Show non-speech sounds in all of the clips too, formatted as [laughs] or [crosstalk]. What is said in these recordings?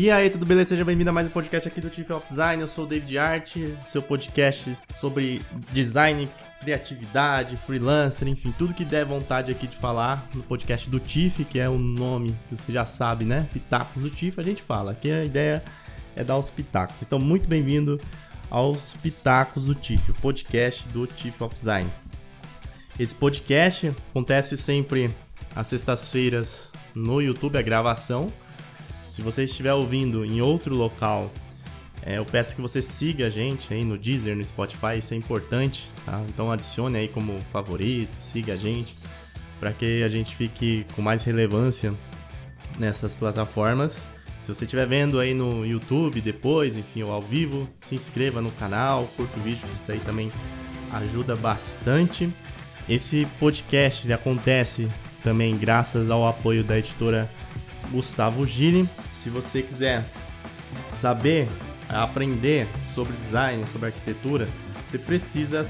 E aí, tudo beleza? Seja bem-vindo a mais um podcast aqui do Chief of Design. Eu sou o David Art, seu podcast sobre design, criatividade, freelancer, enfim, tudo que der vontade aqui de falar no podcast do Tiff, que é o nome que você já sabe, né? Pitacos do Tiff, a gente fala. Aqui a ideia é dar os pitacos. Então, muito bem-vindo aos Pitacos do Tiff, o podcast do Chief of Design. Esse podcast acontece sempre às sextas-feiras no YouTube, a gravação. Se você estiver ouvindo em outro local, é, eu peço que você siga a gente aí no Deezer, no Spotify, isso é importante, tá? Então adicione aí como favorito, siga a gente, para que a gente fique com mais relevância nessas plataformas. Se você estiver vendo aí no YouTube depois, enfim, ou ao vivo, se inscreva no canal, curta o vídeo, que isso daí também ajuda bastante. Esse podcast acontece também graças ao apoio da editora Gustavo Gili. Se você quiser saber, aprender sobre design, sobre arquitetura, você precisa,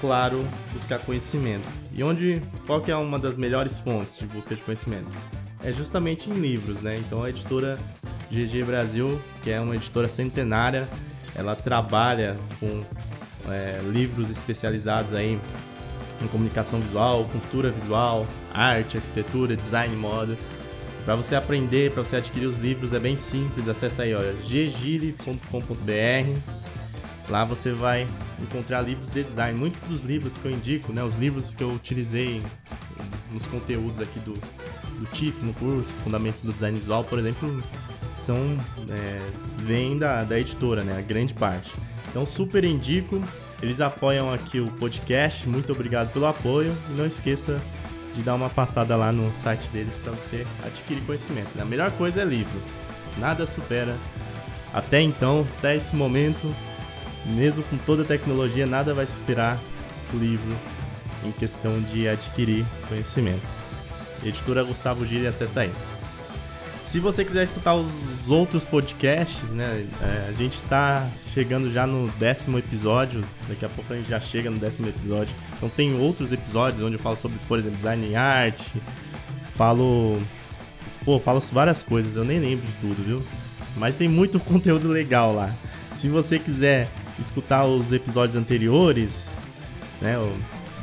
claro, buscar conhecimento. E onde, qual que é uma das melhores fontes de busca de conhecimento? É justamente em livros, né? Então a editora GG Brasil, que é uma editora centenária, ela trabalha com é, livros especializados aí em comunicação visual, cultura visual, arte, arquitetura, design, moda. Para você aprender, para você adquirir os livros é bem simples, acessa aí, olha, ggire.com.br. Lá você vai encontrar livros de design. Muitos dos livros que eu indico, né, os livros que eu utilizei nos conteúdos aqui do, do TIF no curso, Fundamentos do Design Visual, por exemplo, são é, vêm da, da editora, né, a grande parte. Então super indico. Eles apoiam aqui o podcast. Muito obrigado pelo apoio e não esqueça de dar uma passada lá no site deles para você adquirir conhecimento. Né? A melhor coisa é livro. Nada supera. Até então, até esse momento, mesmo com toda a tecnologia, nada vai superar o livro em questão de adquirir conhecimento. Editora Gustavo Gili, acessa aí. Se você quiser escutar os outros podcasts, né? É, a gente está chegando já no décimo episódio. Daqui a pouco a gente já chega no décimo episódio. Então tem outros episódios onde eu falo sobre, por exemplo, design em arte. Falo. Pô, falo várias coisas, eu nem lembro de tudo, viu? Mas tem muito [laughs] conteúdo legal lá. Se você quiser escutar os episódios anteriores, né?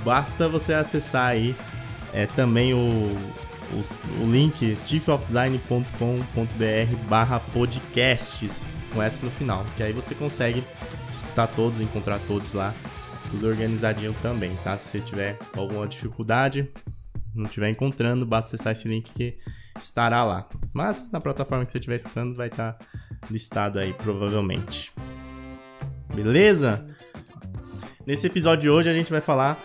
Basta você acessar aí é, também o, o link chiefofdesign.com.br barra podcasts com S no final, que aí você consegue escutar todos, encontrar todos lá, tudo organizadinho também, tá? Se você tiver alguma dificuldade, não estiver encontrando, basta acessar esse link que estará lá. Mas na plataforma que você estiver escutando vai estar listado aí, provavelmente. Beleza? Nesse episódio de hoje a gente vai falar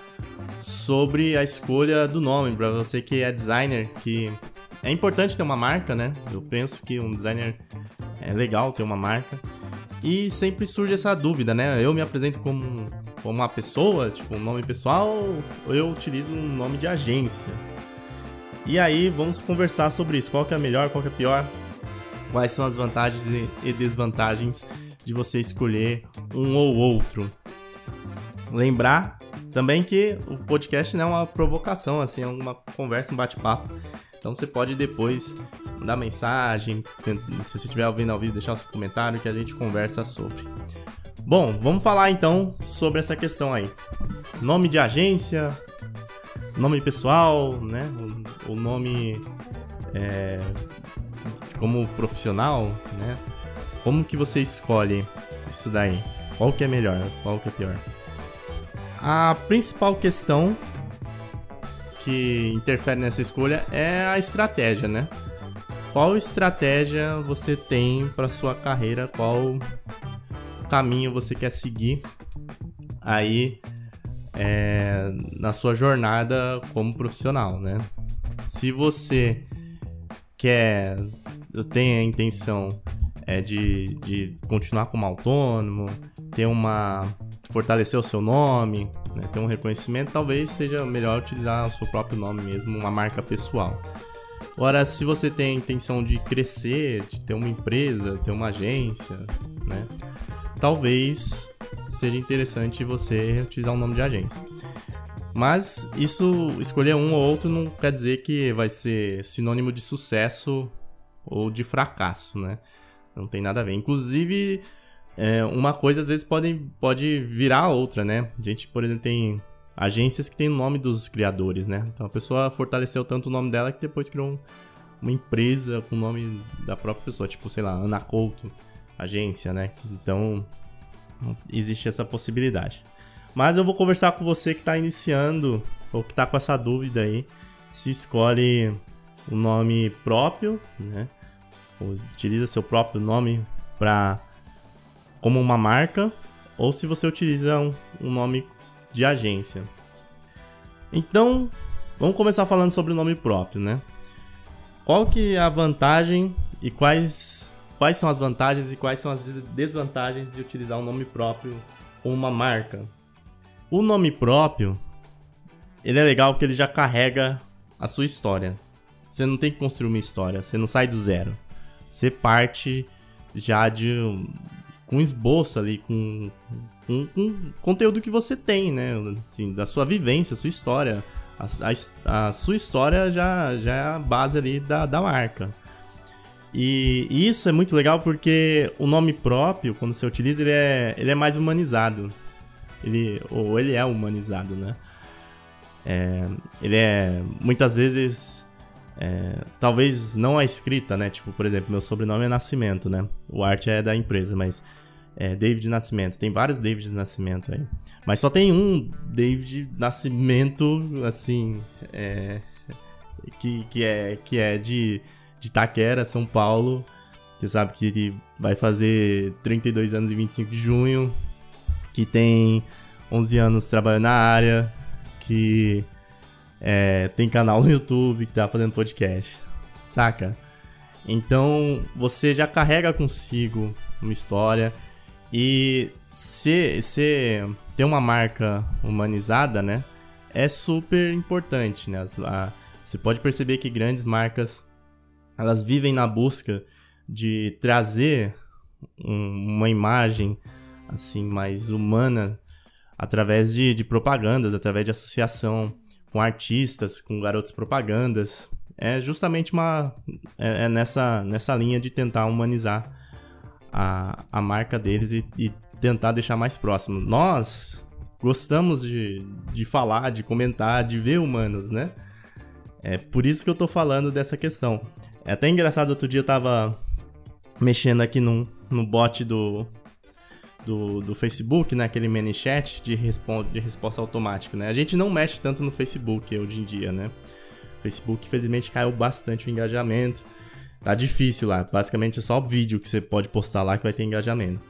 sobre a escolha do nome para você que é designer, que é importante ter uma marca, né? Eu penso que um designer é legal ter uma marca. E sempre surge essa dúvida, né? Eu me apresento como, como uma pessoa, tipo um nome pessoal, ou eu utilizo um nome de agência. E aí vamos conversar sobre isso. Qual que é melhor, qual que é pior? Quais são as vantagens e desvantagens de você escolher um ou outro? Lembrar também que o podcast não é uma provocação, assim, é uma conversa, um bate-papo. Então você pode depois mandar mensagem, se você estiver ouvindo ao vivo, deixar o seu comentário que a gente conversa sobre. Bom, vamos falar então sobre essa questão aí. Nome de agência, nome pessoal, né? O, o nome é, como profissional, né? Como que você escolhe isso daí? Qual que é melhor? Qual que é pior? A principal questão que interfere nessa escolha é a estratégia, né? Qual estratégia você tem para sua carreira? Qual caminho você quer seguir aí é, na sua jornada como profissional, né? Se você quer, tem a intenção é, de, de continuar como autônomo, ter uma fortalecer o seu nome, né, ter um reconhecimento, talvez seja melhor utilizar o seu próprio nome mesmo, uma marca pessoal. Ora, se você tem a intenção de crescer, de ter uma empresa, ter uma agência, né, talvez seja interessante você utilizar um nome de agência. Mas isso, escolher um ou outro não quer dizer que vai ser sinônimo de sucesso ou de fracasso, né? Não tem nada a ver. Inclusive, é, uma coisa às vezes pode, pode virar outra, né? A gente, por exemplo, tem agências que tem o nome dos criadores, né? Então a pessoa fortaleceu tanto o nome dela que depois criou um, uma empresa com o nome da própria pessoa, tipo, sei lá, Ana Couto, agência, né? Então existe essa possibilidade. Mas eu vou conversar com você que está iniciando ou que está com essa dúvida aí, se escolhe o nome próprio, né? Ou utiliza seu próprio nome para como uma marca, ou se você utiliza um, um nome de agência. Então, vamos começar falando sobre o nome próprio, né? Qual que é a vantagem e quais quais são as vantagens e quais são as desvantagens de utilizar um nome próprio como uma marca? O nome próprio, ele é legal porque ele já carrega a sua história. Você não tem que construir uma história, você não sai do zero. Você parte já de com esboço ali, com, com, com conteúdo que você tem, né? Assim, da sua vivência, sua história. A, a, a, sua história já, já é a base ali da, da marca. E, isso é muito legal porque o nome próprio, quando você utiliza, ele é, ele é mais humanizado. Ele, ou ele é humanizado, né? É, ele é muitas vezes é, talvez não a escrita, né? Tipo, por exemplo, meu sobrenome é Nascimento, né? O arte é da empresa, mas é David Nascimento. Tem vários David Nascimento aí. Mas só tem um David Nascimento, assim, é, que, que, é, que é de, de Taquera, São Paulo. Que sabe que vai fazer 32 anos em 25 de junho. Que tem 11 anos trabalhando na área. Que é, tem canal no YouTube que tá fazendo podcast, saca? Então você já carrega consigo uma história e se, se ter uma marca humanizada, né? É super importante, né? Você pode perceber que grandes marcas elas vivem na busca de trazer um, uma imagem assim mais humana através de, de propagandas, através de associação com artistas, com garotos propagandas. É justamente uma. É, é nessa, nessa linha de tentar humanizar a, a marca deles e, e tentar deixar mais próximo. Nós gostamos de, de falar, de comentar, de ver humanos, né? É por isso que eu tô falando dessa questão. É até engraçado, outro dia eu tava mexendo aqui no, no bot do, do, do Facebook, né? Aquele mini chat de, de resposta automática, né? A gente não mexe tanto no Facebook hoje em dia, né? O Facebook, infelizmente, caiu bastante o engajamento. Tá difícil lá. Basicamente é só vídeo que você pode postar lá que vai ter engajamento.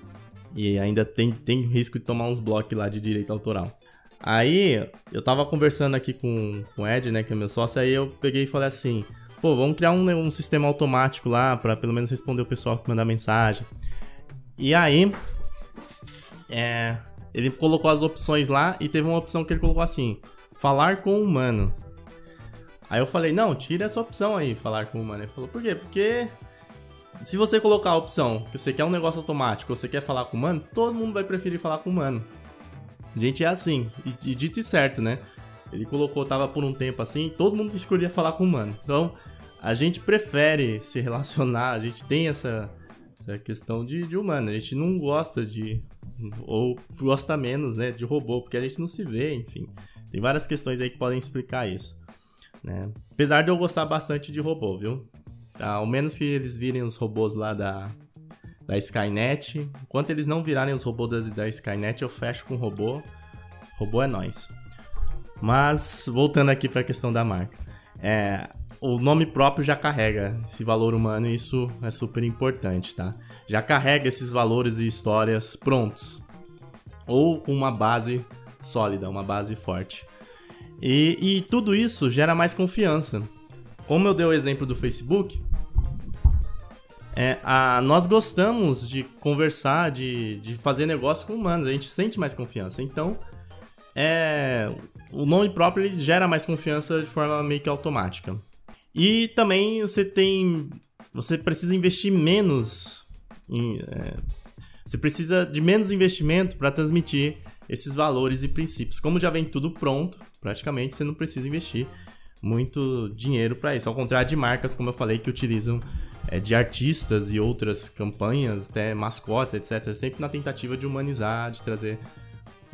E ainda tem, tem risco de tomar uns blocos lá de direito autoral. Aí, eu tava conversando aqui com, com o Ed, né, que é meu sócio, aí eu peguei e falei assim, pô, vamos criar um, um sistema automático lá para pelo menos responder o pessoal que manda mensagem. E aí, é, ele colocou as opções lá e teve uma opção que ele colocou assim: falar com o humano. Aí eu falei: não, tira essa opção aí, falar com o humano. Ele falou: por quê? Porque se você colocar a opção que você quer um negócio automático, você quer falar com o humano, todo mundo vai preferir falar com o humano. Gente, é assim, e, e dito e certo, né? Ele colocou, tava por um tempo assim, todo mundo escolhia falar com o humano. Então, a gente prefere se relacionar, a gente tem essa, essa questão de, de humano. A gente não gosta de ou gosta menos, né, de robô, porque a gente não se vê, enfim. Tem várias questões aí que podem explicar isso, né? Apesar de eu gostar bastante de robô, viu? Ao menos que eles virem os robôs lá da, da Skynet. Enquanto eles não virarem os robôs da, da Skynet, eu fecho com robô. Robô é nós. Mas, voltando aqui para a questão da marca. É, o nome próprio já carrega esse valor humano e isso é super importante, tá? Já carrega esses valores e histórias prontos. Ou com uma base sólida, uma base forte. E, e tudo isso gera mais confiança. Como eu dei o exemplo do Facebook, é, a, nós gostamos de conversar, de, de fazer negócio com humanos, a gente sente mais confiança. Então, é, o nome próprio gera mais confiança de forma meio que automática. E também você tem. Você precisa investir menos. É, você precisa de menos investimento para transmitir esses valores e princípios. Como já vem tudo pronto, praticamente você não precisa investir muito dinheiro para isso. Ao contrário de marcas, como eu falei, que utilizam é, de artistas e outras campanhas, até mascotes, etc. Sempre na tentativa de humanizar, de trazer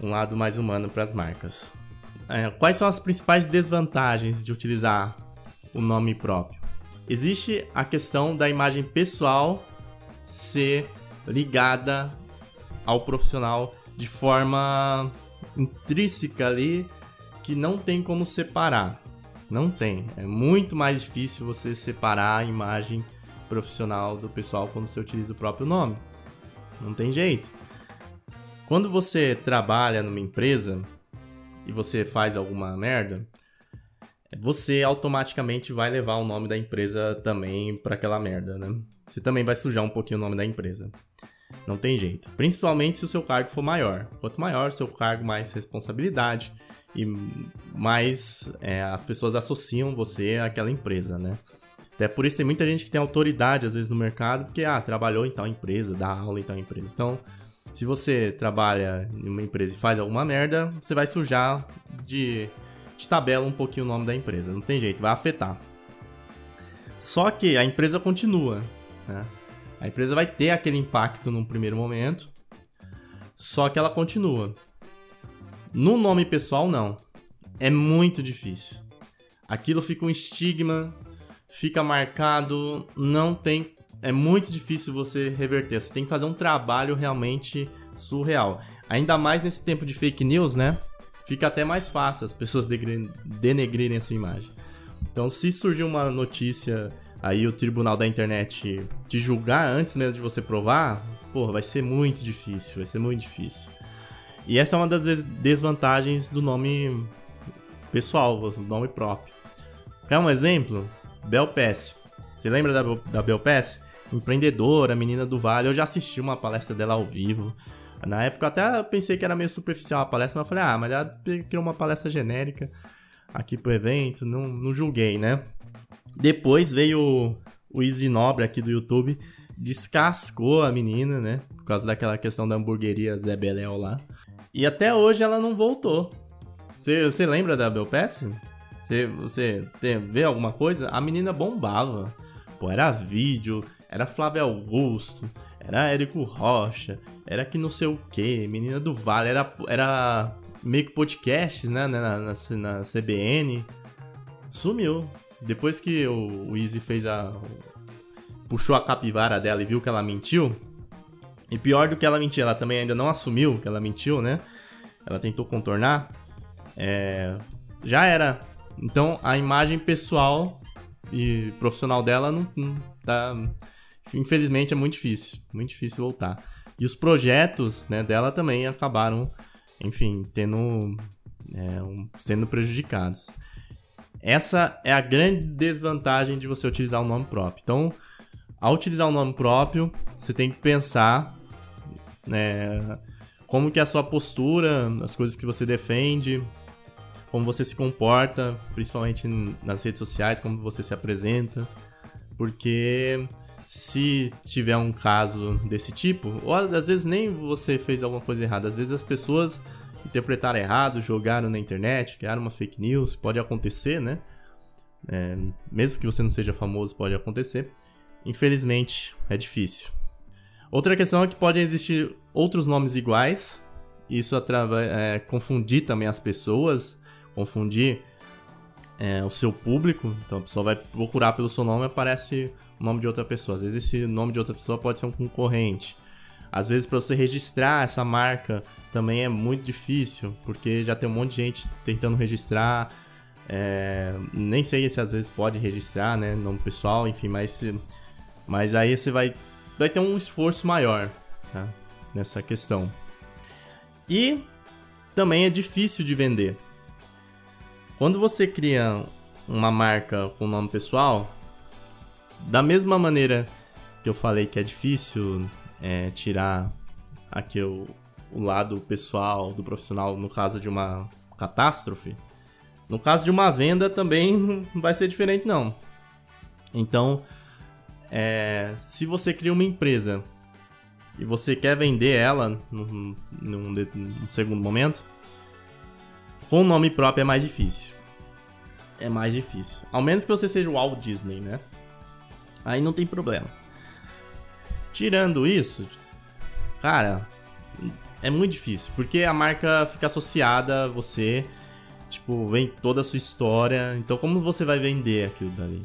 um lado mais humano para as marcas. É, quais são as principais desvantagens de utilizar o nome próprio? Existe a questão da imagem pessoal ser ligada ao profissional de forma intrínseca ali que não tem como separar. Não tem. É muito mais difícil você separar a imagem profissional do pessoal quando você utiliza o próprio nome. Não tem jeito. Quando você trabalha numa empresa e você faz alguma merda, você automaticamente vai levar o nome da empresa também para aquela merda, né? Você também vai sujar um pouquinho o nome da empresa. Não tem jeito. Principalmente se o seu cargo for maior. Quanto maior o seu cargo, mais responsabilidade e mais é, as pessoas associam você àquela empresa, né? Até por isso tem muita gente que tem autoridade às vezes no mercado, porque ah, trabalhou em tal empresa, dá aula em tal empresa. Então, se você trabalha em uma empresa e faz alguma merda, você vai sujar de, de tabela um pouquinho o nome da empresa. Não tem jeito, vai afetar. Só que a empresa continua, né? A empresa vai ter aquele impacto num primeiro momento, só que ela continua. No nome pessoal, não. É muito difícil. Aquilo fica um estigma, fica marcado, não tem. É muito difícil você reverter. Você tem que fazer um trabalho realmente surreal. Ainda mais nesse tempo de fake news, né? Fica até mais fácil as pessoas denegrirem a sua imagem. Então, se surgir uma notícia aí o tribunal da internet te julgar antes mesmo de você provar, porra, vai ser muito difícil, vai ser muito difícil. E essa é uma das desvantagens do nome pessoal, do nome próprio. Quer um exemplo? Bel Pass. Você lembra da, da Bel Pass? Empreendedora, menina do Vale. Eu já assisti uma palestra dela ao vivo. Na época eu até pensei que era meio superficial a palestra, mas eu falei, ah, mas ela criou uma palestra genérica aqui pro evento, não, não julguei, né? Depois veio o Easy Nobre aqui do YouTube, descascou a menina, né? Por causa daquela questão da hamburgueria Zé Beléu lá. E até hoje ela não voltou. Você, lembra da Belpass? Você, vê alguma coisa? A menina bombava. Pô, era vídeo, era Flávio Augusto, era Érico Rocha, era que não sei o que, menina do Vale, era, era meio que podcasts, né, na, na, na CBN. Sumiu. Depois que o, o Easy fez a. puxou a capivara dela e viu que ela mentiu. E pior do que ela mentir, ela também ainda não assumiu que ela mentiu, né? Ela tentou contornar. É, já era. Então a imagem pessoal e profissional dela não, não tá. Infelizmente é muito difícil. Muito difícil voltar. E os projetos né, dela também acabaram, enfim, tendo. É, um, sendo prejudicados. Essa é a grande desvantagem de você utilizar o nome próprio. Então, ao utilizar o nome próprio, você tem que pensar né, como que é a sua postura, as coisas que você defende, como você se comporta, principalmente nas redes sociais, como você se apresenta, porque se tiver um caso desse tipo, ou às vezes nem você fez alguma coisa errada, às vezes as pessoas interpretaram errado, jogaram na internet, criaram uma fake news, pode acontecer, né? É, mesmo que você não seja famoso, pode acontecer. Infelizmente, é difícil. Outra questão é que podem existir outros nomes iguais. Isso é, confundir também as pessoas, confundir é, o seu público. Então a pessoa vai procurar pelo seu nome e aparece o nome de outra pessoa. Às vezes esse nome de outra pessoa pode ser um concorrente. Às vezes para você registrar essa marca também é muito difícil, porque já tem um monte de gente tentando registrar. É, nem sei se às vezes pode registrar, né? Nome pessoal, enfim, mas, mas aí você vai, vai ter um esforço maior tá? nessa questão. E também é difícil de vender. Quando você cria uma marca com nome pessoal, da mesma maneira que eu falei que é difícil é, tirar aqui o lado pessoal do profissional no caso de uma catástrofe, no caso de uma venda também não vai ser diferente não. Então, é, se você cria uma empresa e você quer vender ela num, num, num segundo momento, com o nome próprio é mais difícil. É mais difícil. Ao menos que você seja o Walt Disney, né? Aí não tem problema. Tirando isso, cara, é muito difícil, porque a marca fica associada a você, tipo, vem toda a sua história. Então, como você vai vender aquilo dali?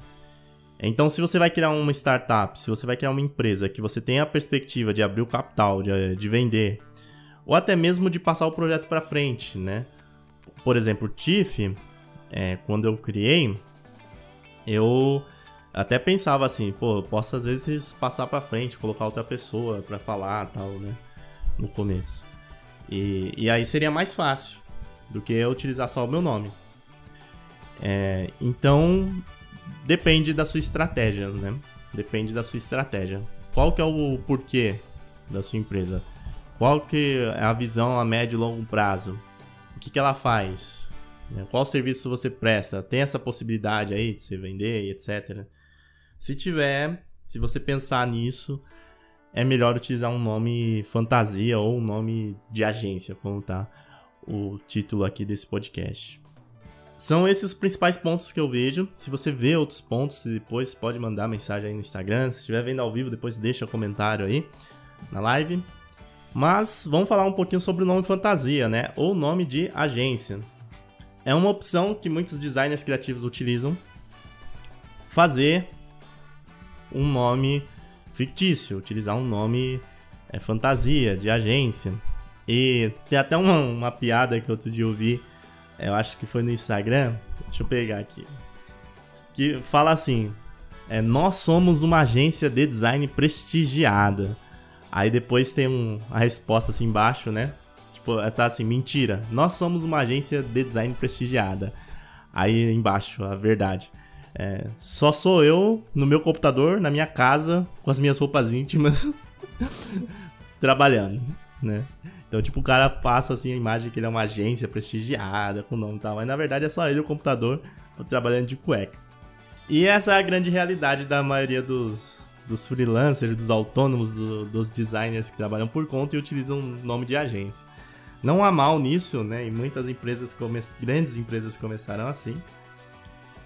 Então, se você vai criar uma startup, se você vai criar uma empresa que você tem a perspectiva de abrir o capital, de, de vender, ou até mesmo de passar o projeto para frente, né? Por exemplo, o TIFF, é, quando eu criei, eu até pensava assim, pô, eu posso às vezes passar para frente, colocar outra pessoa para falar, tal, né? No começo. E, e aí seria mais fácil do que eu utilizar só o meu nome. É, então, depende da sua estratégia, né? Depende da sua estratégia. Qual que é o porquê da sua empresa? Qual que é a visão a médio e longo prazo? O que, que ela faz? Né? Qual serviço você presta? Tem essa possibilidade aí de você vender e etc. Se tiver, se você pensar nisso, é melhor utilizar um nome fantasia ou um nome de agência, como tá o título aqui desse podcast. São esses os principais pontos que eu vejo. Se você vê outros pontos, depois pode mandar mensagem aí no Instagram. Se estiver vendo ao vivo, depois deixa comentário aí na live. Mas vamos falar um pouquinho sobre o nome fantasia, né? Ou nome de agência. É uma opção que muitos designers criativos utilizam. Fazer um nome fictício, utilizar um nome é, fantasia, de agência. E tem até uma, uma piada que outro dia eu vi eu acho que foi no Instagram, deixa eu pegar aqui, que fala assim, é, nós somos uma agência de design prestigiada. Aí depois tem um, a resposta assim embaixo, né? Tipo, tá assim, mentira, nós somos uma agência de design prestigiada. Aí embaixo, a verdade. É, só sou eu no meu computador, na minha casa, com as minhas roupas íntimas, [laughs] trabalhando, né? Então, tipo, o cara passa assim a imagem que ele é uma agência prestigiada, com nome e tal, mas na verdade é só ele o computador trabalhando de cueca. E essa é a grande realidade da maioria dos, dos freelancers, dos autônomos, do, dos designers que trabalham por conta e utilizam o nome de agência. Não há mal nisso, né? E muitas empresas, grandes empresas começaram assim.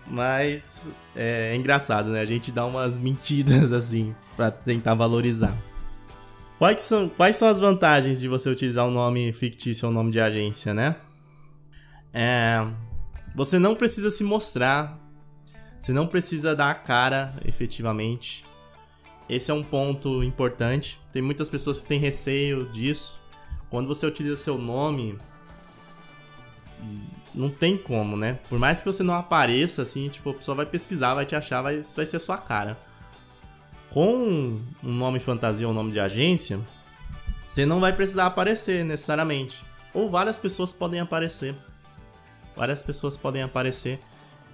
Mas é, é engraçado, né? A gente dá umas mentiras [laughs] assim para tentar valorizar. Quais são, quais são as vantagens de você utilizar um nome fictício ou um nome de agência, né? É, você não precisa se mostrar, você não precisa dar a cara efetivamente. Esse é um ponto importante. Tem muitas pessoas que têm receio disso. Quando você utiliza seu nome, não tem como, né? Por mais que você não apareça, assim, tipo, a pessoa vai pesquisar, vai te achar, vai, vai ser a sua cara com um nome fantasia ou um nome de agência, você não vai precisar aparecer necessariamente. Ou várias pessoas podem aparecer. Várias pessoas podem aparecer.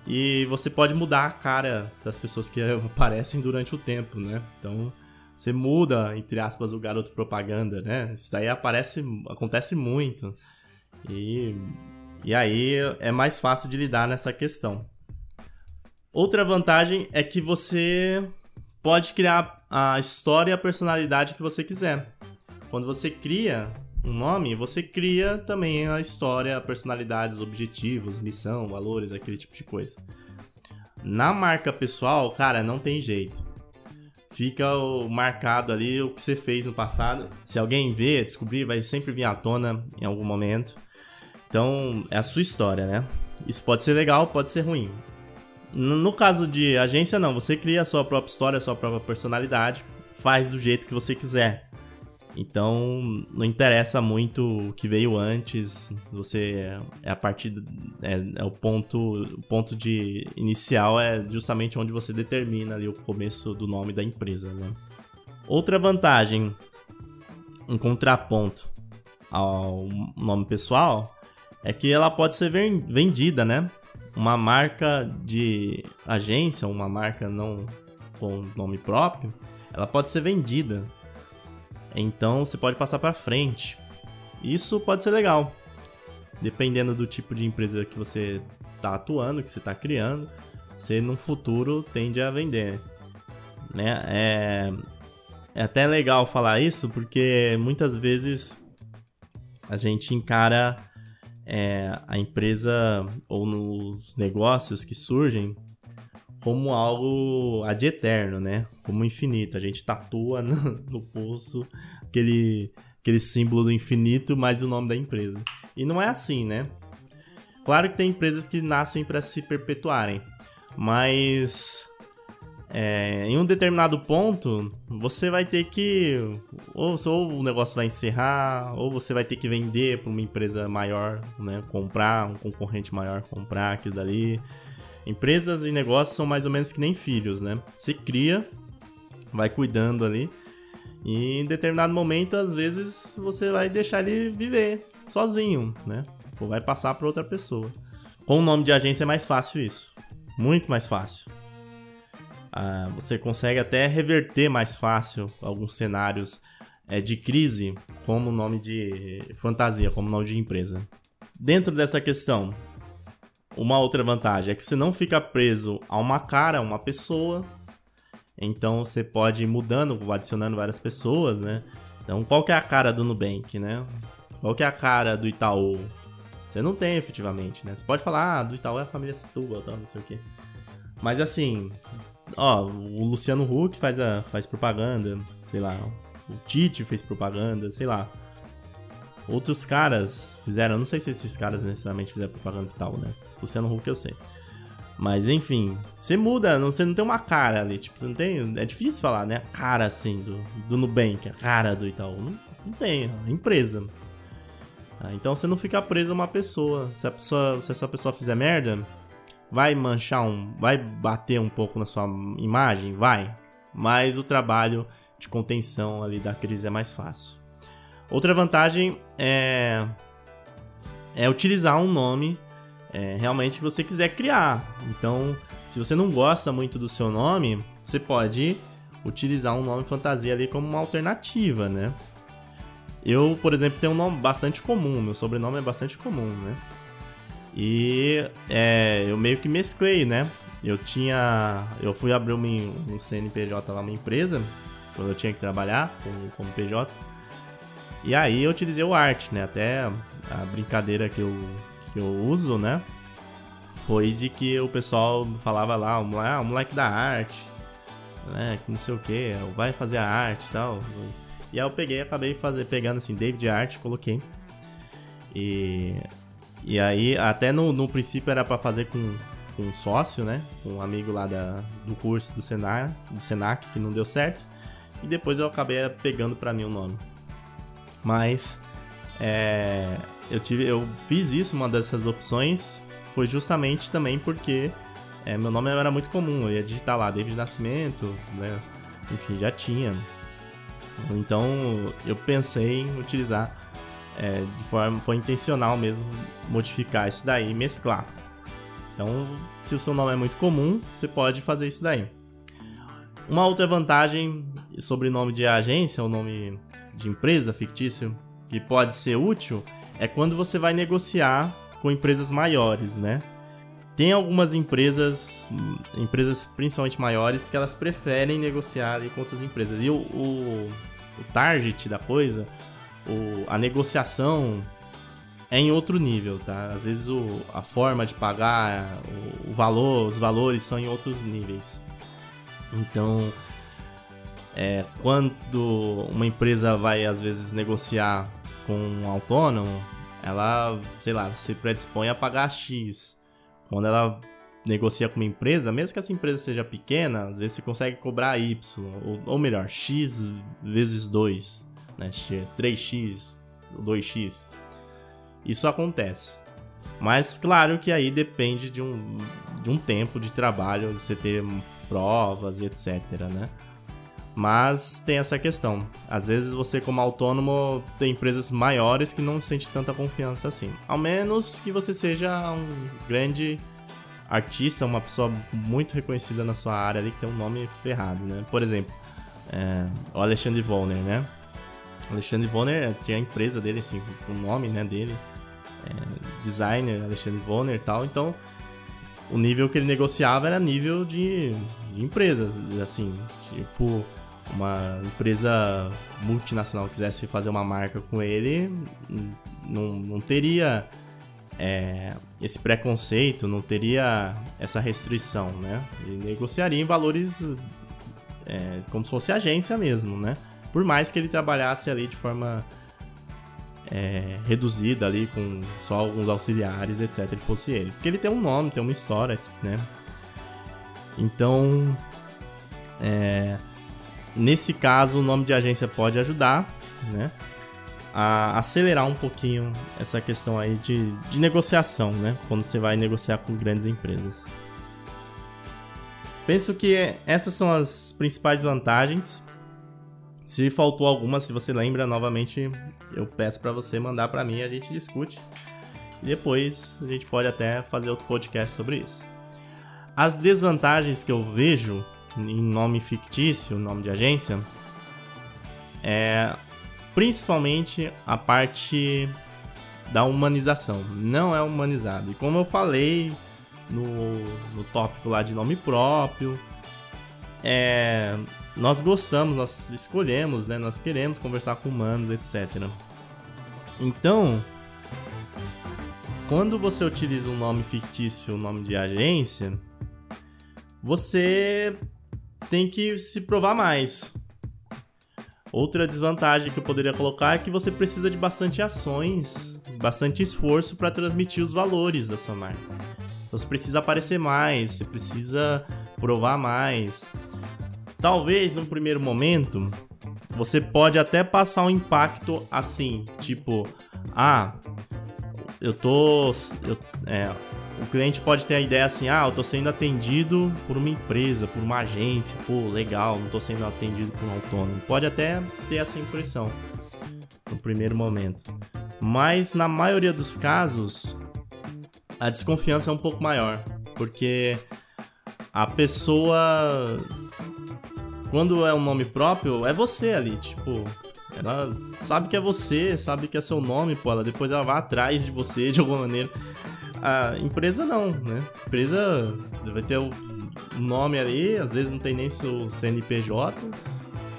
E você pode mudar a cara das pessoas que [laughs] aparecem durante o tempo, né? Então, você muda, entre aspas, o garoto propaganda, né? Isso daí aparece, acontece muito. E, e aí é mais fácil de lidar nessa questão. Outra vantagem é que você pode criar a história e a personalidade que você quiser. Quando você cria um nome, você cria também a história, a personalidade, os objetivos, missão, valores, aquele tipo de coisa. Na marca pessoal, cara, não tem jeito. Fica marcado ali o que você fez no passado. Se alguém vê, descobrir, vai sempre vir à tona em algum momento. Então, é a sua história, né? Isso pode ser legal, pode ser ruim. No caso de agência, não. Você cria a sua própria história, a sua própria personalidade, faz do jeito que você quiser. Então, não interessa muito o que veio antes. Você é a partir é, é, o ponto, o ponto de inicial é justamente onde você determina ali o começo do nome da empresa, né? Outra vantagem, um contraponto ao nome pessoal, é que ela pode ser vendida, né? uma marca de agência, uma marca não com nome próprio, ela pode ser vendida. Então você pode passar para frente. Isso pode ser legal. Dependendo do tipo de empresa que você está atuando, que você está criando, você no futuro tende a vender. Né? É, é até legal falar isso porque muitas vezes a gente encara é, a empresa ou nos negócios que surgem como algo ad eterno, né? Como infinito. A gente tatua [laughs] no, no pulso aquele, aquele símbolo do infinito mais o nome da empresa. E não é assim, né? Claro que tem empresas que nascem para se perpetuarem, mas é, em um determinado ponto você vai ter que ou, ou, o negócio vai encerrar ou você vai ter que vender para uma empresa maior, né? Comprar um concorrente maior, comprar aquilo dali. Empresas e negócios são mais ou menos que nem filhos, né? Você cria, vai cuidando ali. E em determinado momento, às vezes, você vai deixar ele viver sozinho, né? Ou vai passar para outra pessoa. Com o nome de agência é mais fácil isso. Muito mais fácil. Ah, você consegue até reverter mais fácil alguns cenários é, de crise como nome de fantasia, como nome de empresa. Dentro dessa questão, uma outra vantagem é que você não fica preso a uma cara, a uma pessoa. Então você pode ir mudando, adicionando várias pessoas, né? Então qual que é a cara do Nubank, né? Qual que é a cara do Itaú? Você não tem efetivamente, né? Você pode falar, ah, do Itaú é a família Setúbal, tal, não sei o quê. Mas assim, ó, o Luciano Huck faz, a, faz propaganda, sei lá. O Tite fez propaganda, sei lá. Outros caras fizeram, não sei se esses caras necessariamente fizeram propaganda e tal, né? Luciano Huck eu sei. Mas enfim, você muda, você não tem uma cara ali, tipo, você não tem. É difícil falar, né? A cara assim do, do Nubank, a cara do Itaú. Não, não tem, é empresa. Ah, então você não fica preso a uma pessoa. Se, pessoa. se essa pessoa fizer merda, vai manchar um. Vai bater um pouco na sua imagem? Vai. Mas o trabalho de contenção ali da crise é mais fácil. Outra vantagem é. É utilizar um nome é, realmente que você quiser criar. Então, se você não gosta muito do seu nome, você pode utilizar um nome fantasia ali como uma alternativa, né? Eu, por exemplo, tenho um nome bastante comum, meu sobrenome é bastante comum, né? E é, eu meio que mesclei, né? Eu tinha. Eu fui abrir um, um CNPJ lá, uma empresa, quando eu tinha que trabalhar como, PJ. E aí eu utilizei o art, né? Até a brincadeira que eu, que eu uso, né? Foi de que o pessoal falava lá, ah, o moleque da arte, né? Que não sei o que, vai fazer a arte e tal. E aí eu peguei acabei fazer, pegando assim, David Art, coloquei. E, e aí, até no, no princípio era para fazer com, com um sócio, né? Um amigo lá da, do curso do Senac, do Senac, que não deu certo. E depois eu acabei pegando para mim o nome. Mas é, eu, tive, eu fiz isso, uma dessas opções, foi justamente também porque é, meu nome era muito comum. Eu ia digitar lá David Nascimento, né? Enfim, já tinha. Então eu pensei em utilizar é, de forma. Foi intencional mesmo modificar isso daí e mesclar. Então, se o seu nome é muito comum, você pode fazer isso daí. Uma outra vantagem sobre nome de agência, ou nome de empresa fictício, que pode ser útil, é quando você vai negociar com empresas maiores, né? Tem algumas empresas, empresas principalmente maiores, que elas preferem negociar com outras empresas. E o, o, o target da coisa, o, a negociação é em outro nível, tá? Às vezes o, a forma de pagar, o, o valor, os valores são em outros níveis. Então, é, quando uma empresa vai às vezes negociar com um autônomo, ela, sei lá, se predispõe a pagar X. Quando ela negocia com uma empresa, mesmo que essa empresa seja pequena, às vezes você consegue cobrar Y, ou, ou melhor, X vezes 2, né? 3X, 2X. Isso acontece. Mas claro que aí depende de um, de um tempo de trabalho, de você ter provas e etc, né? Mas tem essa questão. Às vezes você, como autônomo, tem empresas maiores que não sente tanta confiança assim. Ao menos que você seja um grande artista, uma pessoa muito reconhecida na sua área ali, que tem um nome ferrado, né? Por exemplo, é, o Alexandre Volner, né? Alexandre Volner tinha a empresa dele, assim, o nome né, dele. É, designer Alexandre Volner e tal. Então, o nível que ele negociava era nível de, de empresas, assim, tipo uma empresa multinacional quisesse fazer uma marca com ele, não, não teria é, esse preconceito, não teria essa restrição, né? Ele negociaria em valores é, como se fosse agência mesmo, né? Por mais que ele trabalhasse ali de forma é, reduzida ali com só alguns auxiliares, etc. Ele fosse ele, porque ele tem um nome, tem uma história, né? Então, é, nesse caso, o nome de agência pode ajudar, né? a acelerar um pouquinho essa questão aí de, de negociação, né? Quando você vai negociar com grandes empresas. Penso que essas são as principais vantagens. Se faltou alguma, se você lembra novamente, eu peço para você mandar para mim a gente discute. E depois a gente pode até fazer outro podcast sobre isso. As desvantagens que eu vejo em nome fictício, nome de agência, é principalmente a parte da humanização. Não é humanizado. E como eu falei no, no tópico lá de nome próprio, é, nós gostamos, nós escolhemos, né? Nós queremos conversar com humanos, etc. Então, quando você utiliza um nome fictício, um nome de agência, você tem que se provar mais. Outra desvantagem que eu poderia colocar é que você precisa de bastante ações, bastante esforço para transmitir os valores da sua marca. Você precisa aparecer mais, você precisa provar mais. Talvez num primeiro momento você pode até passar um impacto assim, tipo, ah, eu tô, eu, é, o cliente pode ter a ideia assim: ah, eu tô sendo atendido por uma empresa, por uma agência, pô, legal, não tô sendo atendido por um autônomo. Pode até ter essa impressão no primeiro momento. Mas na maioria dos casos, a desconfiança é um pouco maior, porque a pessoa quando é um nome próprio, é você ali, tipo, ela sabe que é você, sabe que é seu nome, pô, ela depois ela vai atrás de você de alguma maneira. A empresa não, né? Empresa vai ter o nome ali, às vezes não tem nem seu CNPJ.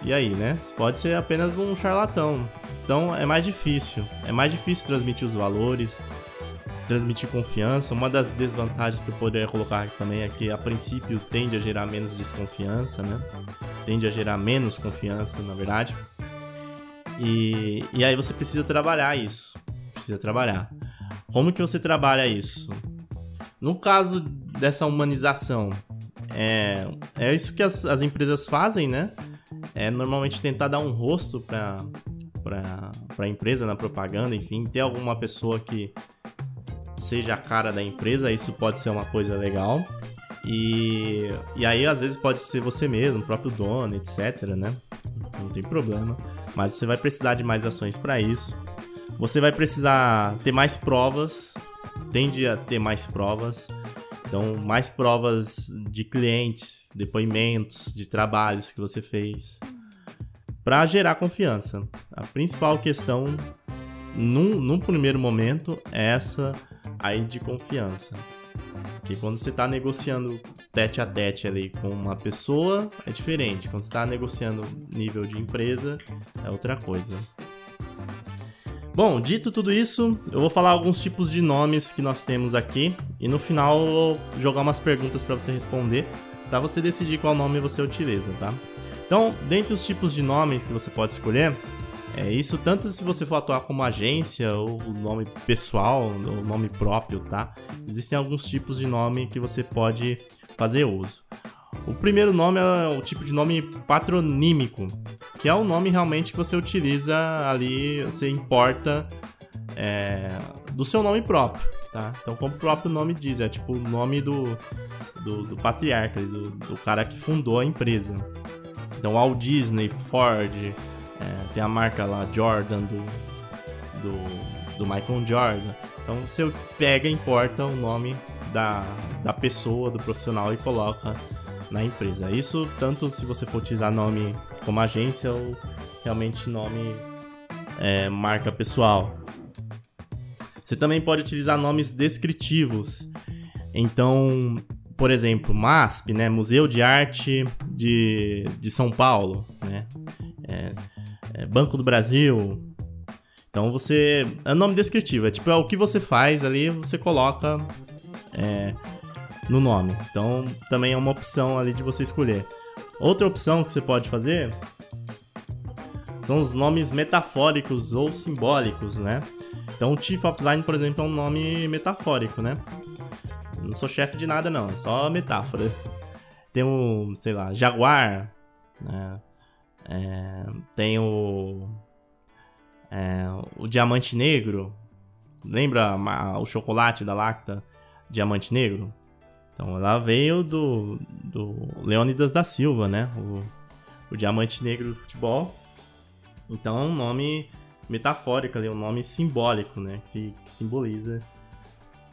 E aí, né? Pode ser apenas um charlatão. Então é mais difícil. É mais difícil transmitir os valores, transmitir confiança. Uma das desvantagens que eu poderia colocar também é que a princípio tende a gerar menos desconfiança, né? Tende a gerar menos confiança, na verdade. E, e aí você precisa trabalhar isso. Precisa trabalhar. Como que você trabalha isso? No caso dessa humanização, é, é isso que as, as empresas fazem, né? É normalmente tentar dar um rosto para para a empresa na propaganda, enfim, ter alguma pessoa que seja a cara da empresa, isso pode ser uma coisa legal. E, e aí, às vezes, pode ser você mesmo, o próprio dono, etc, né? Não tem problema. Mas você vai precisar de mais ações para isso. Você vai precisar ter mais provas, tende a ter mais provas. Então, mais provas de clientes, depoimentos, de trabalhos que você fez, para gerar confiança. A principal questão, num, num primeiro momento, é essa aí de confiança. Que quando você está negociando tete a tete ali com uma pessoa, é diferente. Quando você está negociando nível de empresa, é outra coisa. Bom, dito tudo isso, eu vou falar alguns tipos de nomes que nós temos aqui e no final eu vou jogar umas perguntas para você responder, para você decidir qual nome você utiliza, tá? Então, dentre os tipos de nomes que você pode escolher, é isso tanto se você for atuar como agência ou nome pessoal, ou nome próprio, tá? Existem alguns tipos de nome que você pode fazer uso. O primeiro nome é o tipo de nome patronímico, que é o nome realmente que você utiliza ali, você importa é, do seu nome próprio, tá? Então, como o próprio nome diz, é tipo o nome do, do, do patriarca, do, do, cara que fundou a empresa. Então, Walt Disney, Ford, é, tem a marca lá Jordan do, do, do Michael Jordan. Então, você pega e importa o nome da, da pessoa, do profissional e coloca na empresa. Isso tanto se você for utilizar nome como agência ou realmente nome é, marca pessoal. Você também pode utilizar nomes descritivos. Então, por exemplo, MASP, né, Museu de Arte de, de São Paulo, né, é, é Banco do Brasil. Então você. É nome descritivo, é tipo é o que você faz ali, você coloca é, no nome. Então também é uma opção ali de você escolher. Outra opção que você pode fazer são os nomes metafóricos ou simbólicos, né? Então, Chief of Design, por exemplo, é um nome metafórico, né? Não sou chefe de nada, não, é só metáfora. Tem o, sei lá, Jaguar, né? É, tem o. É, o Diamante Negro. Lembra o chocolate da Lacta? Diamante Negro? Então ela veio do, do Leônidas da Silva, né? O, o Diamante Negro do futebol. Então é um nome metafórico ali, um nome simbólico, né? Que, que simboliza.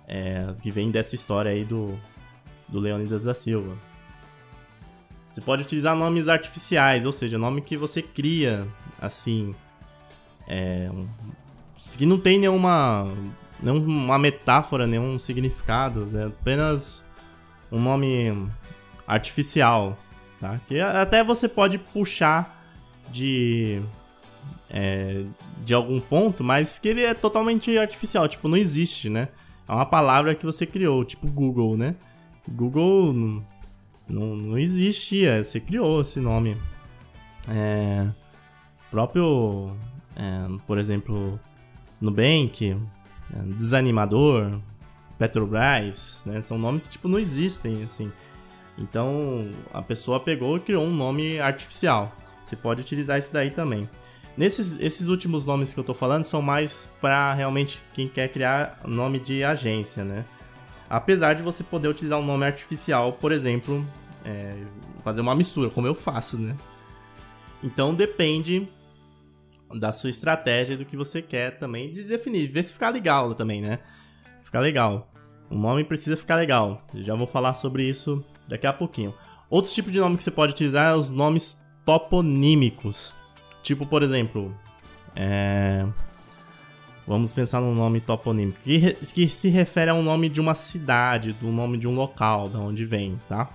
É, que vem dessa história aí do, do Leônidas da Silva. Você pode utilizar nomes artificiais, ou seja, nome que você cria, assim. É, que não tem nenhuma, nenhuma metáfora, nenhum significado, né? apenas um nome artificial, tá? Que até você pode puxar de é, de algum ponto, mas que ele é totalmente artificial, tipo, não existe, né? É uma palavra que você criou, tipo Google, né? Google não, não, existia, você criou esse nome. É, próprio, é, por exemplo, Nubank, é, Desanimador, Petrobras, né? São nomes que, tipo, não existem, assim. Então, a pessoa pegou e criou um nome artificial. Você pode utilizar isso daí também. Nesses esses últimos nomes que eu tô falando são mais para realmente quem quer criar nome de agência, né? Apesar de você poder utilizar um nome artificial, por exemplo, é, fazer uma mistura, como eu faço, né? Então depende da sua estratégia do que você quer também de definir, ver se ficar legal também, né? Ficar legal. O nome precisa ficar legal. já vou falar sobre isso daqui a pouquinho. Outro tipo de nome que você pode utilizar é os nomes toponímicos. Tipo, por exemplo, é... vamos pensar num nome toponímico que, que se refere a um nome de uma cidade, do nome de um local, da onde vem, tá?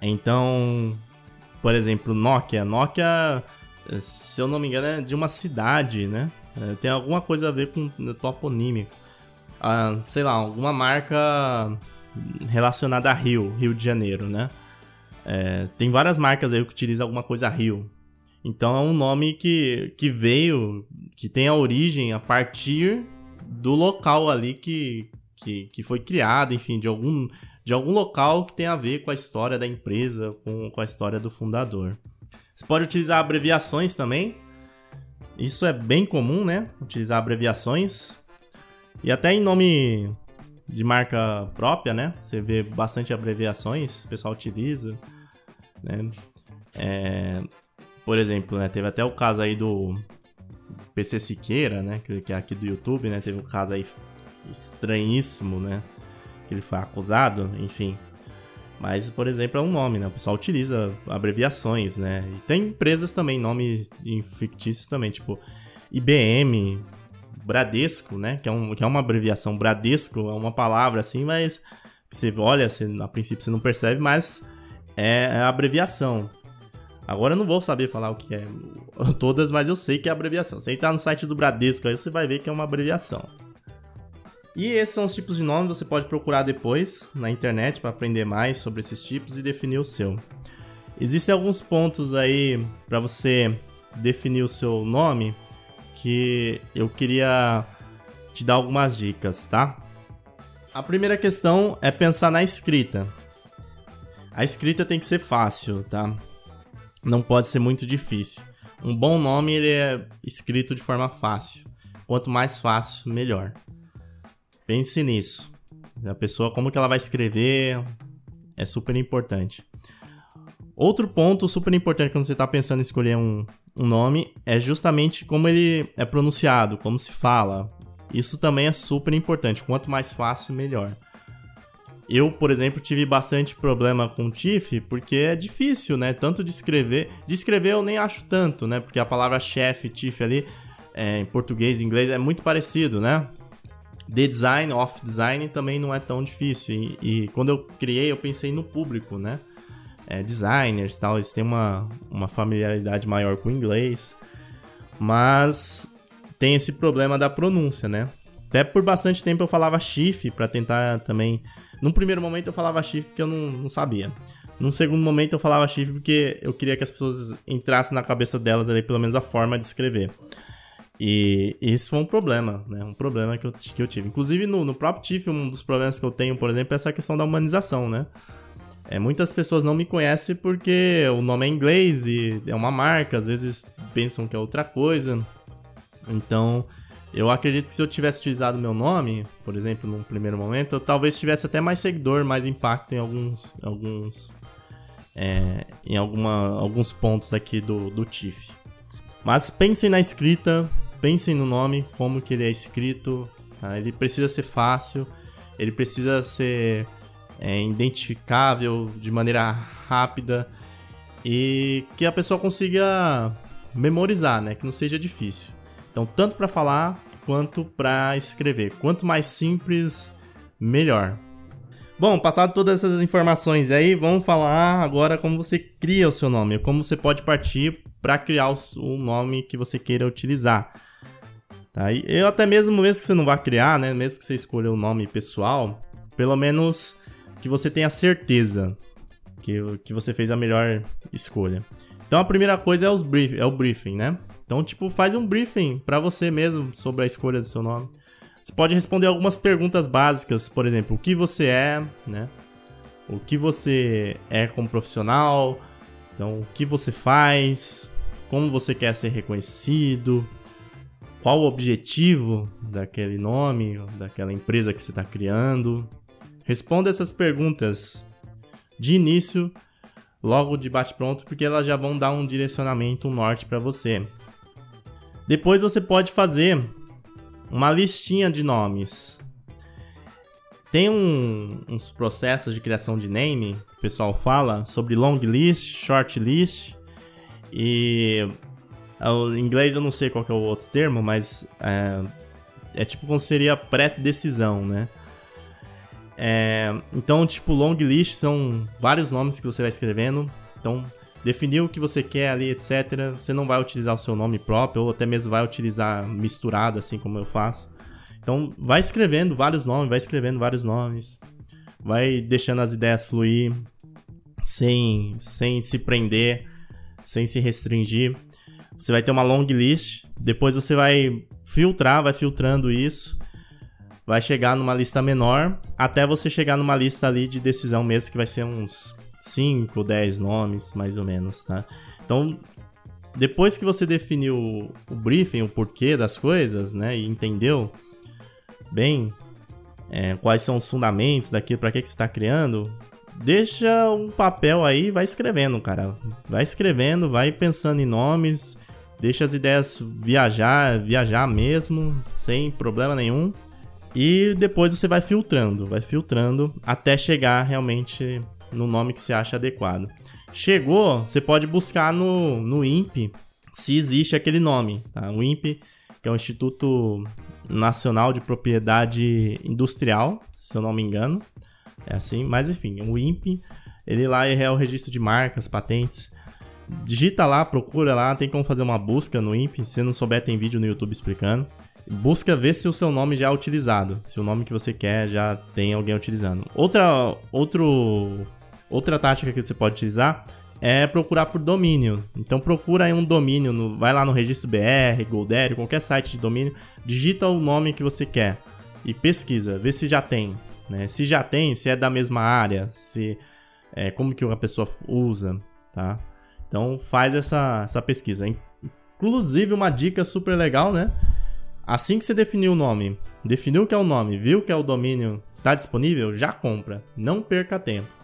Então, por exemplo, Nokia. Nokia, se eu não me engano, é de uma cidade, né? É, tem alguma coisa a ver com toponímico. Ah, sei lá, alguma marca relacionada a Rio, Rio de Janeiro, né? É, tem várias marcas aí que utilizam alguma coisa Rio. Então é um nome que, que veio, que tem a origem a partir do local ali que, que, que foi criado, enfim, de algum, de algum local que tem a ver com a história da empresa, com, com a história do fundador. Você pode utilizar abreviações também. Isso é bem comum, né? Utilizar abreviações. E até em nome de marca própria, né? Você vê bastante abreviações, o pessoal utiliza. Né? É, por exemplo, né, teve até o caso aí do PC Siqueira, né, que, que é aqui do YouTube, né, teve um caso aí estranhíssimo, né, que ele foi acusado, enfim. Mas, por exemplo, é um nome, né, o pessoal utiliza abreviações, né, e tem empresas também, nomes fictícios também, tipo IBM, Bradesco, né, que é, um, que é uma abreviação, Bradesco é uma palavra assim, mas você olha, você, a princípio você não percebe, mas é, é a abreviação. Agora eu não vou saber falar o que é [laughs] todas, mas eu sei que é abreviação. Se entrar no site do Bradesco aí, você vai ver que é uma abreviação. E esses são os tipos de nome, você pode procurar depois na internet para aprender mais sobre esses tipos e definir o seu. Existem alguns pontos aí para você definir o seu nome que eu queria te dar algumas dicas, tá? A primeira questão é pensar na escrita. A escrita tem que ser fácil, tá? Não pode ser muito difícil. Um bom nome ele é escrito de forma fácil. Quanto mais fácil, melhor. Pense nisso. A pessoa, como que ela vai escrever, é super importante. Outro ponto super importante quando você está pensando em escolher um, um nome é justamente como ele é pronunciado, como se fala. Isso também é super importante. Quanto mais fácil, melhor. Eu, por exemplo, tive bastante problema com TIFF porque é difícil, né? Tanto de escrever. De escrever eu nem acho tanto, né? Porque a palavra chefe, TIFF ali, é, em português e inglês, é muito parecido, né? The design, off design também não é tão difícil. E, e quando eu criei, eu pensei no público, né? É, designers tal, eles têm uma, uma familiaridade maior com o inglês. Mas tem esse problema da pronúncia, né? Até por bastante tempo eu falava chifre para tentar também. Num primeiro momento eu falava chifre porque eu não, não sabia. Num segundo momento eu falava chifre porque eu queria que as pessoas entrassem na cabeça delas ali, pelo menos a forma de escrever. E, e esse foi um problema, né? Um problema que eu, que eu tive. Inclusive no, no próprio TIFF, um dos problemas que eu tenho, por exemplo, é essa questão da humanização, né? É, muitas pessoas não me conhecem porque o nome é inglês e é uma marca, às vezes pensam que é outra coisa. Então, eu acredito que se eu tivesse utilizado meu nome, por exemplo, num primeiro momento, eu talvez tivesse até mais seguidor, mais impacto em alguns, alguns, é, em alguma, alguns pontos aqui do, do TIFF. Mas pensem na escrita, pensem no nome, como que ele é escrito. Tá? Ele precisa ser fácil, ele precisa ser é, identificável de maneira rápida e que a pessoa consiga memorizar, né? Que não seja difícil. Então, tanto para falar quanto para escrever. Quanto mais simples, melhor. Bom, passado todas essas informações aí, vamos falar agora como você cria o seu nome, como você pode partir para criar o, nome que você queira utilizar. Tá? Eu até mesmo, mesmo que você não vá criar, né, mesmo que você escolha o um nome pessoal, pelo menos que você tenha certeza que, que você fez a melhor escolha. Então a primeira coisa é, os brief, é o briefing, né? Então, tipo, faz um briefing para você mesmo sobre a escolha do seu nome. Você pode responder algumas perguntas básicas, por exemplo, o que você é, né? O que você é como profissional, então, o que você faz, como você quer ser reconhecido, qual o objetivo daquele nome, daquela empresa que você está criando. Responda essas perguntas de início, logo de bate-pronto, porque elas já vão dar um direcionamento, um norte para você. Depois você pode fazer uma listinha de nomes. Tem um, uns processos de criação de name, o pessoal fala, sobre long list, short list. E em inglês eu não sei qual é o outro termo, mas é, é tipo como seria pré-decisão, né? É, então, tipo, long list são vários nomes que você vai escrevendo. Então, definiu o que você quer ali, etc. Você não vai utilizar o seu nome próprio, ou até mesmo vai utilizar misturado, assim como eu faço. Então, vai escrevendo vários nomes, vai escrevendo vários nomes, vai deixando as ideias fluir, sem, sem se prender, sem se restringir. Você vai ter uma long list, depois você vai filtrar, vai filtrando isso, vai chegar numa lista menor, até você chegar numa lista ali de decisão mesmo, que vai ser uns 5, 10 nomes, mais ou menos, tá? Então, depois que você definiu o briefing, o porquê das coisas, né, e entendeu bem é, quais são os fundamentos daquilo, para que, que você está criando, deixa um papel aí vai escrevendo, cara. Vai escrevendo, vai pensando em nomes, deixa as ideias viajar, viajar mesmo, sem problema nenhum. E depois você vai filtrando, vai filtrando até chegar realmente no nome que você acha adequado. Chegou, você pode buscar no, no INPE se existe aquele nome. Tá? O INPE, que é o Instituto Nacional de Propriedade Industrial, se eu não me engano. É assim, mas enfim, o INPE, ele lá é o registro de marcas, patentes. Digita lá, procura lá, tem como fazer uma busca no INPE. Se não souber, tem vídeo no YouTube explicando. Busca ver se o seu nome já é utilizado, se o nome que você quer já tem alguém utilizando. Outra, outro Outra tática que você pode utilizar é procurar por domínio. Então procura aí um domínio, no, vai lá no registro BR, Goldere, qualquer site de domínio, digita o nome que você quer e pesquisa, vê se já tem. Né? Se já tem, se é da mesma área, se é, como que a pessoa usa, tá? Então faz essa, essa pesquisa. Inclusive uma dica super legal, né? Assim que você definiu o nome, definiu que é o nome, viu que é o domínio, está disponível, já compra. Não perca tempo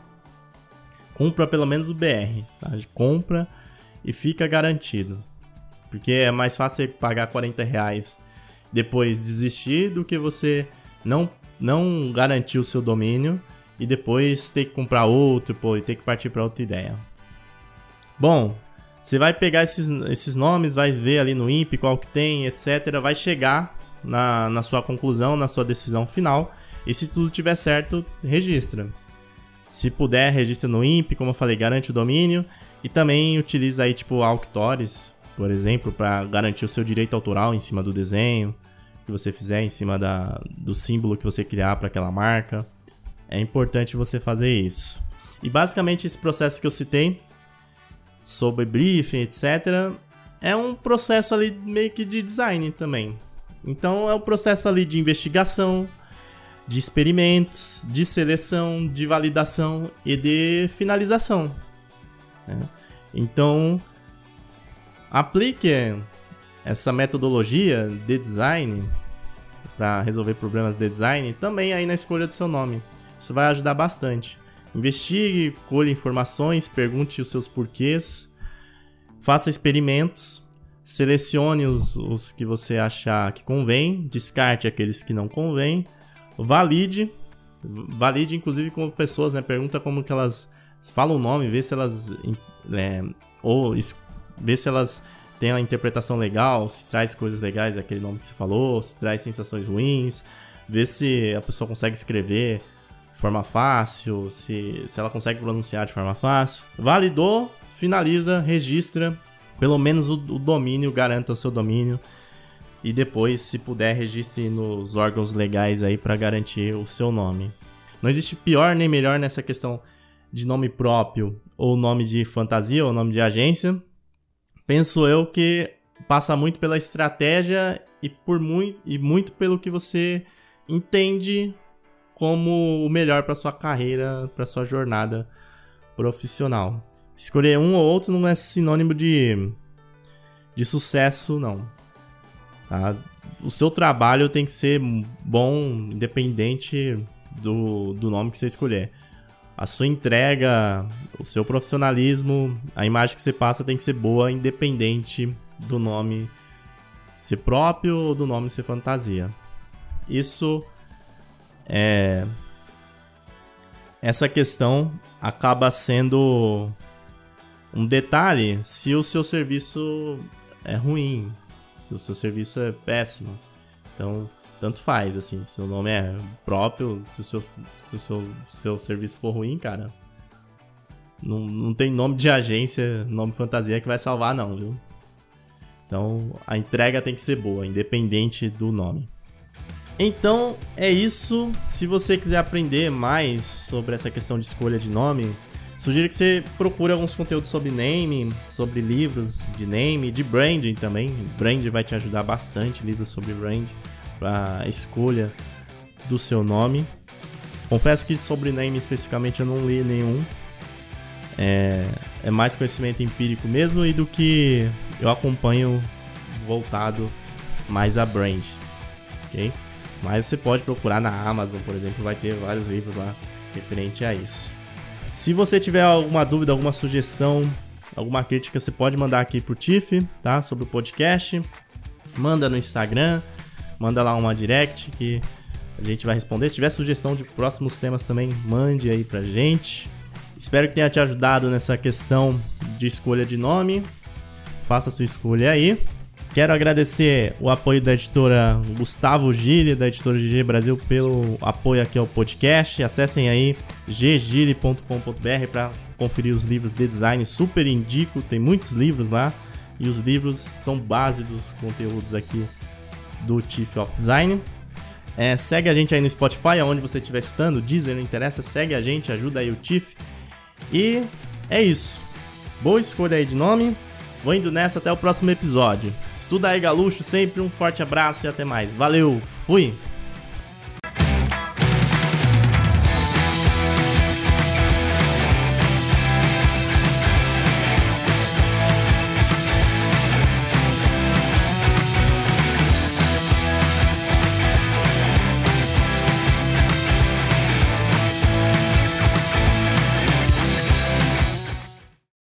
compra pelo menos o BR, tá? Compra e fica garantido. Porque é mais fácil pagar 40 reais depois desistir do que você não, não garantir o seu domínio e depois ter que comprar outro pô, e ter que partir para outra ideia. Bom, você vai pegar esses, esses nomes, vai ver ali no INPE qual que tem, etc. Vai chegar na, na sua conclusão, na sua decisão final. E se tudo tiver certo, registra. Se puder, registra no INPE, como eu falei, garante o domínio. E também utiliza aí, tipo, Auctores por exemplo, para garantir o seu direito autoral em cima do desenho que você fizer, em cima da, do símbolo que você criar para aquela marca. É importante você fazer isso. E basicamente esse processo que eu citei sobre briefing, etc, é um processo ali meio que de design também. Então é um processo ali de investigação, de experimentos, de seleção, de validação e de finalização. Né? Então aplique essa metodologia de design para resolver problemas de design também aí na escolha do seu nome. Isso vai ajudar bastante. Investigue, colhe informações, pergunte os seus porquês, faça experimentos, selecione os, os que você achar que convém, descarte aqueles que não convém, valide, valide inclusive com pessoas, né? Pergunta como que elas falam o nome, vê se elas é, ou vê se elas têm a interpretação legal, se traz coisas legais daquele nome que você falou, se traz sensações ruins, vê se a pessoa consegue escrever de forma fácil, se, se ela consegue pronunciar de forma fácil. Validou, finaliza, registra, pelo menos o, o domínio, garanta o seu domínio. E depois, se puder, registre nos órgãos legais aí para garantir o seu nome. Não existe pior nem melhor nessa questão de nome próprio ou nome de fantasia ou nome de agência. Penso eu que passa muito pela estratégia e por muito e muito pelo que você entende como o melhor para sua carreira, para sua jornada profissional. Escolher um ou outro não é sinônimo de, de sucesso, não. Tá? O seu trabalho tem que ser bom, independente do, do nome que você escolher. A sua entrega, o seu profissionalismo, a imagem que você passa tem que ser boa, independente do nome ser próprio ou do nome ser fantasia. Isso é, essa questão acaba sendo um detalhe se o seu serviço é ruim, se o seu serviço é péssimo. Então, tanto faz, assim, se o nome é próprio, se o seu, se o seu, seu serviço for ruim, cara, não, não tem nome de agência, nome fantasia que vai salvar, não, viu? Então, a entrega tem que ser boa, independente do nome. Então é isso. Se você quiser aprender mais sobre essa questão de escolha de nome, sugiro que você procure alguns conteúdos sobre name, sobre livros de name, de branding também. Brand vai te ajudar bastante, livros sobre brand para escolha do seu nome. Confesso que sobre name especificamente eu não li nenhum. É, é mais conhecimento empírico mesmo e do que eu acompanho voltado mais a brand, ok? Mas você pode procurar na Amazon, por exemplo, vai ter vários livros lá referente a isso. Se você tiver alguma dúvida, alguma sugestão, alguma crítica, você pode mandar aqui pro Tiff, tá? Sobre o podcast. Manda no Instagram, manda lá uma direct que a gente vai responder. Se tiver sugestão de próximos temas também, mande aí pra gente. Espero que tenha te ajudado nessa questão de escolha de nome. Faça a sua escolha aí. Quero agradecer o apoio da editora Gustavo Gille, da editora GG Brasil, pelo apoio aqui ao podcast. Acessem aí ggile.com.br para conferir os livros de design. Super indico, tem muitos livros lá. E os livros são base dos conteúdos aqui do Chief of Design. É, segue a gente aí no Spotify, aonde você estiver escutando. Deezer, não interessa, segue a gente, ajuda aí o Chief. E é isso. Boa escolha aí de nome. Vou indo nessa até o próximo episódio. Estuda aí, Galuxo. Sempre um forte abraço e até mais. Valeu, fui!